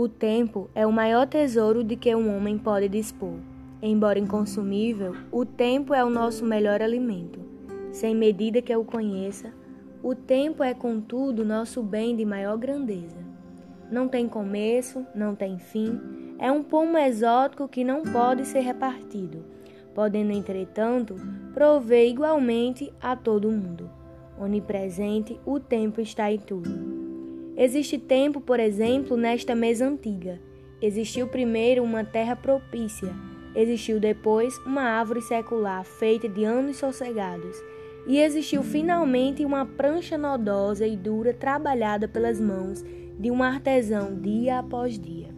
O tempo é o maior tesouro de que um homem pode dispor. Embora inconsumível, o tempo é o nosso melhor alimento. Sem medida que eu conheça, o tempo é, contudo, nosso bem de maior grandeza. Não tem começo, não tem fim, é um pomo exótico que não pode ser repartido, podendo, entretanto, prover igualmente a todo mundo. Onipresente, o tempo está em tudo. Existe tempo, por exemplo, nesta mesa antiga. Existiu primeiro uma terra propícia Existiu depois uma árvore secular feita de anos sossegados, e existiu finalmente uma prancha nodosa e dura trabalhada pelas mãos de um artesão dia após dia.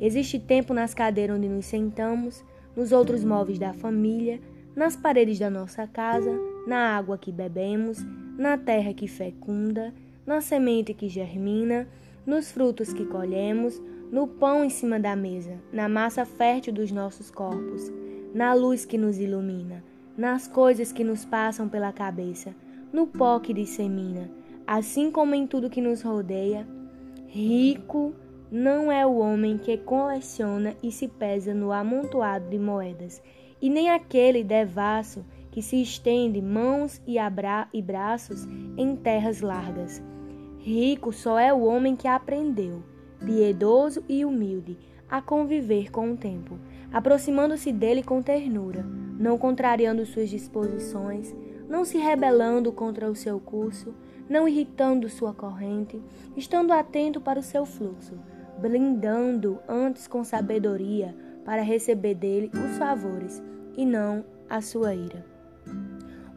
Existe tempo nas cadeiras onde nos sentamos, nos outros móveis da família, nas paredes da nossa casa, na água que bebemos, na terra que fecunda, na semente que germina, nos frutos que colhemos, no pão em cima da mesa, na massa fértil dos nossos corpos, na luz que nos ilumina, nas coisas que nos passam pela cabeça, no pó que dissemina, assim como em tudo que nos rodeia. Rico não é o homem que coleciona e se pesa no amontoado de moedas, e nem aquele devasso que se estende mãos e, e braços em terras largas. Rico só é o homem que aprendeu piedoso e humilde, a conviver com o tempo, aproximando-se dele com ternura, não contrariando suas disposições, não se rebelando contra o seu curso, não irritando sua corrente, estando atento para o seu fluxo, blindando antes com sabedoria para receber dele os favores e não a sua ira.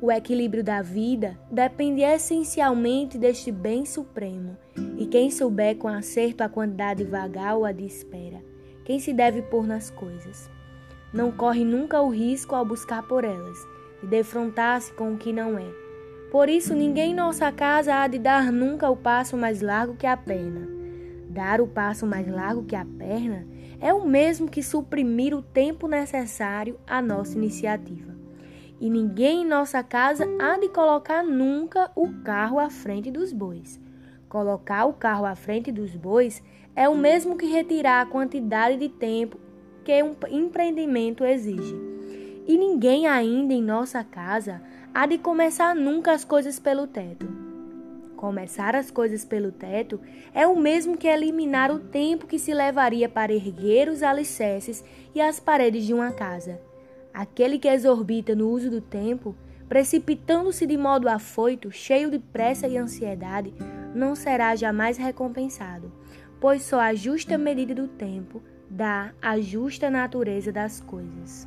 O equilíbrio da vida depende essencialmente deste bem supremo, e quem souber com acerto a quantidade vagal a de espera, quem se deve pôr nas coisas, não corre nunca o risco ao buscar por elas, de defrontar-se com o que não é. Por isso, ninguém em nossa casa há de dar nunca o passo mais largo que a perna. Dar o passo mais largo que a perna é o mesmo que suprimir o tempo necessário à nossa iniciativa e ninguém em nossa casa há de colocar nunca o carro à frente dos bois. Colocar o carro à frente dos bois é o mesmo que retirar a quantidade de tempo que um empreendimento exige. E ninguém ainda em nossa casa há de começar nunca as coisas pelo teto. Começar as coisas pelo teto é o mesmo que eliminar o tempo que se levaria para erguer os alicerces e as paredes de uma casa. Aquele que exorbita no uso do tempo, precipitando-se de modo afoito, cheio de pressa e ansiedade, não será jamais recompensado, pois só a justa medida do tempo dá a justa natureza das coisas.